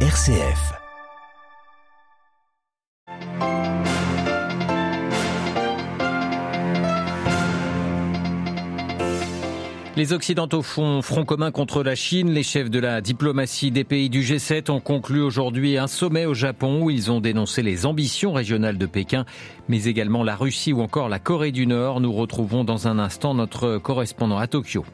RCF. Les Occidentaux font front commun contre la Chine. Les chefs de la diplomatie des pays du G7 ont conclu aujourd'hui un sommet au Japon où ils ont dénoncé les ambitions régionales de Pékin, mais également la Russie ou encore la Corée du Nord. Nous retrouvons dans un instant notre correspondant à Tokyo.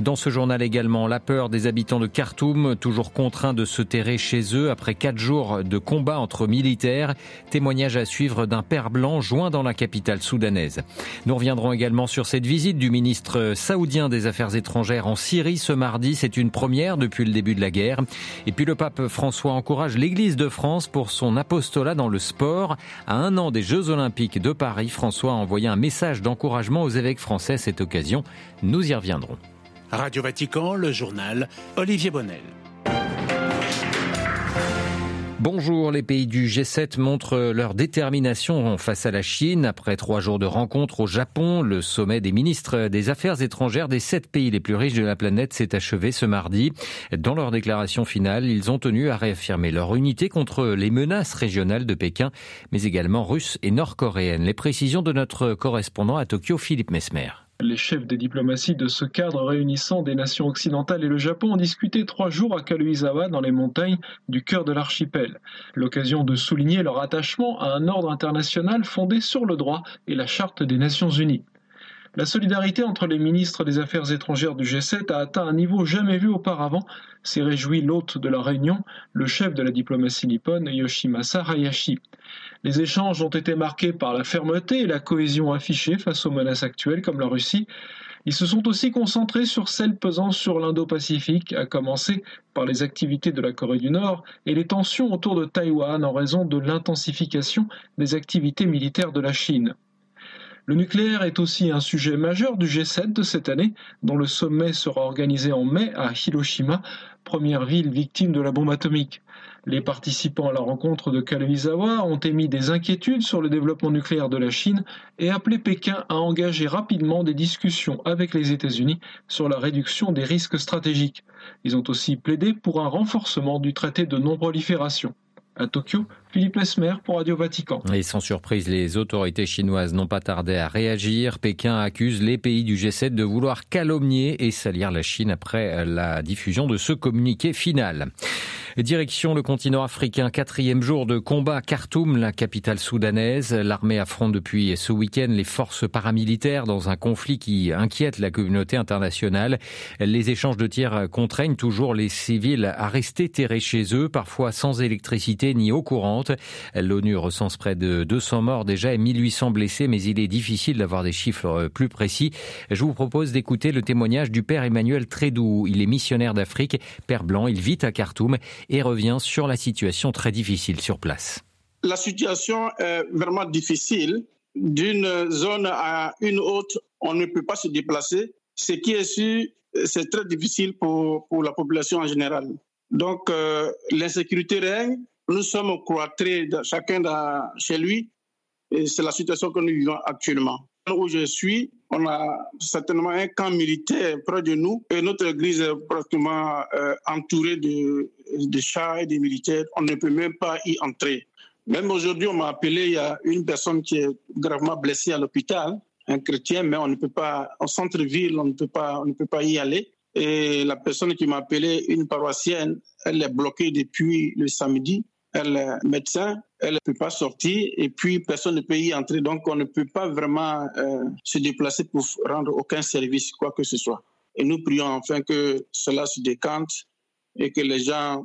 Dans ce journal également, la peur des habitants de Khartoum, toujours contraints de se terrer chez eux après quatre jours de combat entre militaires. Témoignage à suivre d'un père blanc joint dans la capitale soudanaise. Nous reviendrons également sur cette visite du ministre saoudien des Affaires étrangères en Syrie ce mardi. C'est une première depuis le début de la guerre. Et puis le pape François encourage l'Église de France pour son apostolat dans le sport. À un an des Jeux Olympiques de Paris, François a envoyé un message d'encouragement aux évêques français à cette occasion. Nous y reviendrons. Radio Vatican, le journal Olivier Bonnel. Bonjour, les pays du G7 montrent leur détermination face à la Chine. Après trois jours de rencontres au Japon, le sommet des ministres des Affaires étrangères des sept pays les plus riches de la planète s'est achevé ce mardi. Dans leur déclaration finale, ils ont tenu à réaffirmer leur unité contre les menaces régionales de Pékin, mais également russes et nord-coréennes. Les précisions de notre correspondant à Tokyo, Philippe Mesmer. Les chefs des diplomaties de ce cadre réunissant des nations occidentales et le Japon ont discuté trois jours à Kaluizawa dans les montagnes du cœur de l'archipel. L'occasion de souligner leur attachement à un ordre international fondé sur le droit et la charte des Nations Unies. La solidarité entre les ministres des Affaires étrangères du G7 a atteint un niveau jamais vu auparavant, s'est réjoui l'hôte de la réunion, le chef de la diplomatie nippone, Yoshimasa Hayashi. Les échanges ont été marqués par la fermeté et la cohésion affichée face aux menaces actuelles comme la Russie. Ils se sont aussi concentrés sur celles pesant sur l'Indo-Pacifique, à commencer par les activités de la Corée du Nord et les tensions autour de Taïwan en raison de l'intensification des activités militaires de la Chine. Le nucléaire est aussi un sujet majeur du G7 de cette année, dont le sommet sera organisé en mai à Hiroshima, première ville victime de la bombe atomique. Les participants à la rencontre de Kaluizawa ont émis des inquiétudes sur le développement nucléaire de la Chine et appelé Pékin à engager rapidement des discussions avec les États-Unis sur la réduction des risques stratégiques. Ils ont aussi plaidé pour un renforcement du traité de non-prolifération. À Tokyo, Philippe pour Radio Vatican. Et sans surprise, les autorités chinoises n'ont pas tardé à réagir. Pékin accuse les pays du G7 de vouloir calomnier et salir la Chine après la diffusion de ce communiqué final. Direction le continent africain, quatrième jour de combat à Khartoum, la capitale soudanaise. L'armée affronte depuis ce week-end les forces paramilitaires dans un conflit qui inquiète la communauté internationale. Les échanges de tirs contraignent toujours les civils à rester terrés chez eux, parfois sans électricité ni eau courante. L'ONU recense près de 200 morts déjà et 1800 blessés, mais il est difficile d'avoir des chiffres plus précis. Je vous propose d'écouter le témoignage du père Emmanuel Trédou. Il est missionnaire d'Afrique, père blanc, il vit à Khartoum et revient sur la situation très difficile sur place. La situation est vraiment difficile. D'une zone à une autre, on ne peut pas se déplacer. Ce qui est sûr, c'est très difficile pour, pour, la population en général. Donc, euh, l'insécurité règne. Nous sommes cloîtrés, chacun dans, chez lui. Et c'est la situation que nous vivons actuellement. Où je suis, on a certainement un camp militaire près de nous et notre église est pratiquement euh, entourée de, de chars et de militaires. On ne peut même pas y entrer. Même aujourd'hui, on m'a appelé, il y a une personne qui est gravement blessée à l'hôpital, un chrétien, mais on ne peut pas, en centre-ville, on ne peut pas, on ne peut pas y aller. Et la personne qui m'a appelé, une paroissienne, elle est bloquée depuis le samedi. Elle est médecin, elle ne peut pas sortir et puis personne ne peut y entrer. Donc on ne peut pas vraiment euh, se déplacer pour rendre aucun service, quoi que ce soit. Et nous prions enfin que cela se décante et que les gens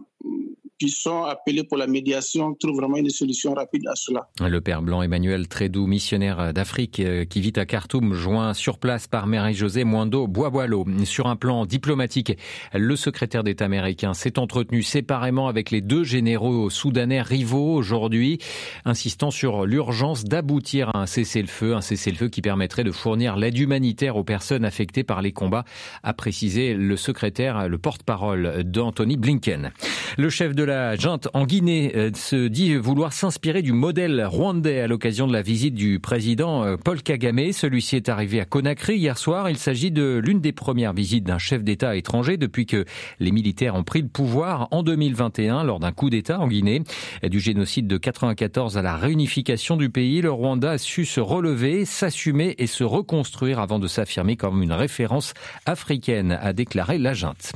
qui sont appelés pour la médiation trouvent vraiment une solution rapide à cela. Le père blanc Emmanuel Trédou, missionnaire d'Afrique euh, qui vit à Khartoum, joint sur place par Marie-Josée Moindo Boisboileau. Sur un plan diplomatique, le secrétaire d'État américain s'est entretenu séparément avec les deux généraux soudanais rivaux aujourd'hui, insistant sur l'urgence d'aboutir à un cessez-le-feu, un cessez-le-feu qui permettrait de fournir l'aide humanitaire aux personnes affectées par les combats, a précisé le secrétaire, le porte-parole d'Anthony Blinken. Le chef de la junte en Guinée euh, se dit vouloir s'inspirer du modèle rwandais à l'occasion de la visite du président euh, Paul Kagame. Celui-ci est arrivé à Conakry hier soir. Il s'agit de l'une des premières visites d'un chef d'État étranger depuis que les militaires ont pris le pouvoir en 2021 lors d'un coup d'État en Guinée. Du génocide de 94 à la réunification du pays, le Rwanda a su se relever, s'assumer et se reconstruire avant de s'affirmer comme une référence africaine, a déclaré la junte.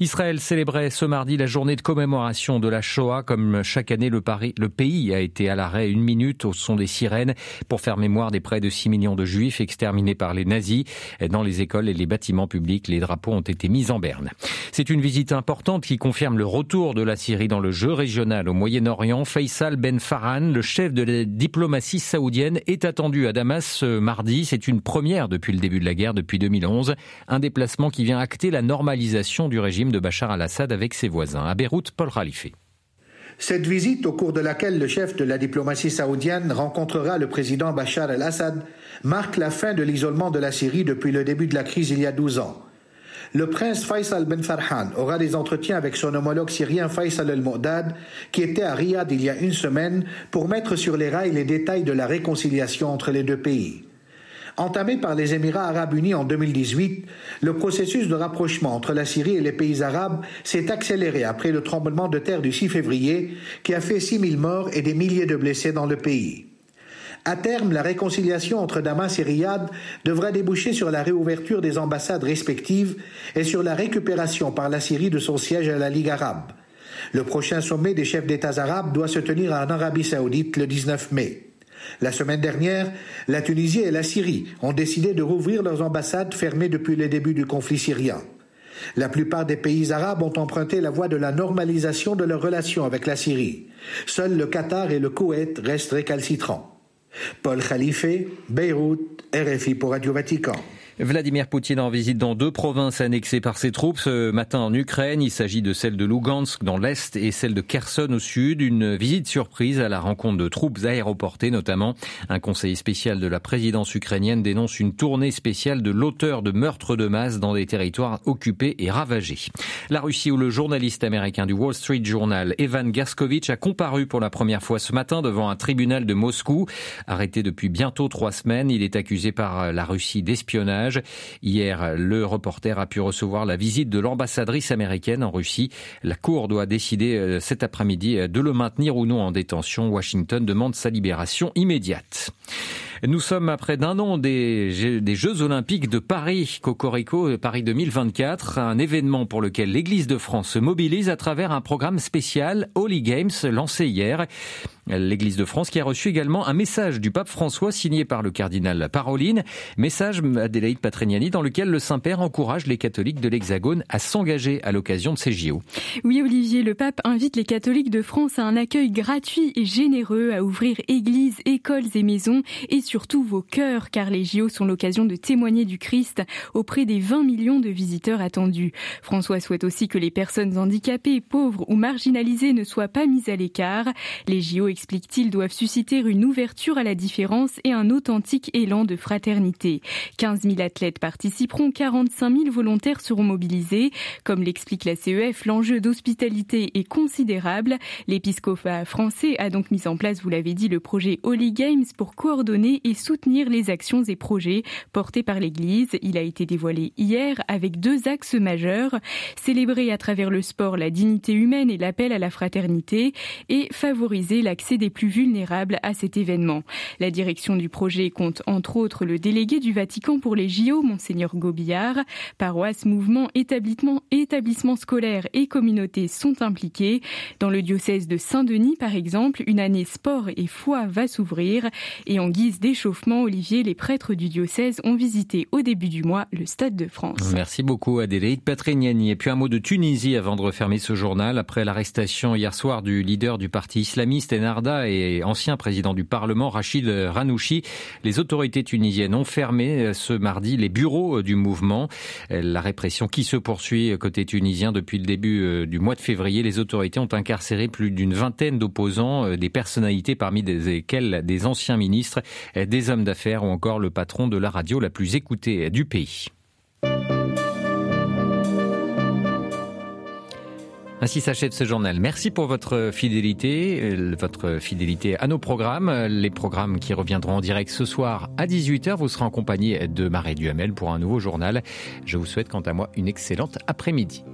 Israël célébrait ce mardi la journée de commémoration de la Shoah. Comme chaque année, le, pays a été à l'arrêt une minute au son des sirènes pour faire mémoire des près de 6 millions de juifs exterminés par les nazis. Dans les écoles et les bâtiments publics, les drapeaux ont été mis en berne. C'est une visite importante qui confirme le retour de la Syrie dans le jeu régional au Moyen-Orient. Faisal Ben Farhan, le chef de la diplomatie saoudienne, est attendu à Damas ce mardi. C'est une première depuis le début de la guerre, depuis 2011. Un déplacement qui vient acter la normalisation du régime de Bachar al-Assad avec ses voisins. À Beyrouth, Paul Khalife. Cette visite, au cours de laquelle le chef de la diplomatie saoudienne rencontrera le président Bachar al-Assad, marque la fin de l'isolement de la Syrie depuis le début de la crise il y a 12 ans. Le prince Faisal Ben Farhan aura des entretiens avec son homologue syrien Faisal el-Mu'dad, qui était à Riyad il y a une semaine, pour mettre sur les rails les détails de la réconciliation entre les deux pays. Entamé par les Émirats arabes unis en 2018, le processus de rapprochement entre la Syrie et les pays arabes s'est accéléré après le tremblement de terre du 6 février qui a fait 6 000 morts et des milliers de blessés dans le pays. À terme, la réconciliation entre Damas et Riyad devrait déboucher sur la réouverture des ambassades respectives et sur la récupération par la Syrie de son siège à la Ligue arabe. Le prochain sommet des chefs d'État arabes doit se tenir en Arabie saoudite le 19 mai. La semaine dernière, la Tunisie et la Syrie ont décidé de rouvrir leurs ambassades fermées depuis le début du conflit syrien. La plupart des pays arabes ont emprunté la voie de la normalisation de leurs relations avec la Syrie. Seuls le Qatar et le Koweït restent récalcitrants. Paul Khalife, Beyrouth, RFI pour Radio Vatican. Vladimir Poutine en visite dans deux provinces annexées par ses troupes ce matin en Ukraine. Il s'agit de celle de Lugansk dans l'est et celle de Kherson au sud. Une visite surprise à la rencontre de troupes aéroportées notamment. Un conseiller spécial de la présidence ukrainienne dénonce une tournée spéciale de l'auteur de meurtres de masse dans des territoires occupés et ravagés. La Russie où le journaliste américain du Wall Street Journal Evan Gerskovitch a comparu pour la première fois ce matin devant un tribunal de Moscou. Arrêté depuis bientôt trois semaines, il est accusé par la Russie d'espionnage Hier, le reporter a pu recevoir la visite de l'ambassadrice américaine en Russie. La Cour doit décider euh, cet après-midi euh, de le maintenir ou non en détention. Washington demande sa libération immédiate. Nous sommes à près d'un an des, Jeux Olympiques de Paris, Cocorico Paris 2024, un événement pour lequel l'Église de France se mobilise à travers un programme spécial Holy Games lancé hier. L'Église de France qui a reçu également un message du pape François signé par le cardinal Paroline, message Adélaïde Patrignani dans lequel le Saint-Père encourage les catholiques de l'Hexagone à s'engager à l'occasion de ces JO. Oui Olivier, le pape invite les catholiques de France à un accueil gratuit et généreux, à ouvrir églises, écoles et maisons et surtout vos cœurs car les JO sont l'occasion de témoigner du Christ auprès des 20 millions de visiteurs attendus. François souhaite aussi que les personnes handicapées, pauvres ou marginalisées ne soient pas mises à l'écart. Les JO explique-t-il, doivent susciter une ouverture à la différence et un authentique élan de fraternité. 15 000 athlètes participeront, 45 000 volontaires seront mobilisés. Comme l'explique la CEF, l'enjeu d'hospitalité est considérable. L'épiscopat français a donc mis en place, vous l'avez dit, le projet Holy Games pour coordonner et soutenir les actions et projets portés par l'Église. Il a été dévoilé hier avec deux axes majeurs. Célébrer à travers le sport la dignité humaine et l'appel à la fraternité et favoriser l'accès des plus vulnérables à cet événement. La direction du projet compte entre autres le délégué du Vatican pour les JO, Monseigneur Gobillard. Paroisse, mouvements, établissements, établissements scolaires et communautés sont impliqués. Dans le diocèse de Saint-Denis, par exemple, une année sport et foi va s'ouvrir. Et en guise d'échauffement, Olivier, les prêtres du diocèse ont visité au début du mois le Stade de France. Merci beaucoup Adélaïde Patrignani. Et puis un mot de Tunisie avant de refermer ce journal. Après l'arrestation hier soir du leader du parti islamiste et ancien président du Parlement, Rachid Ranouchi. Les autorités tunisiennes ont fermé euh, ce mardi les bureaux euh, du mouvement. Euh, la répression qui se poursuit côté tunisien depuis le début du mois de février. Les autorités ont incarcéré plus d'une vingtaine d'opposants, des personnalités parmi lesquelles des anciens ministres, des hommes d'affaires ou encore le patron de la radio la plus écoutée du pays. Ainsi s'achève ce journal. Merci pour votre fidélité, euh, votre fidélité à nos programmes. Les programmes qui reviendront en direct ce soir à 18h. Vous serez en compagnie de Marie Duhamel pour un nouveau journal. Je vous souhaite quant à moi une excellente après-midi.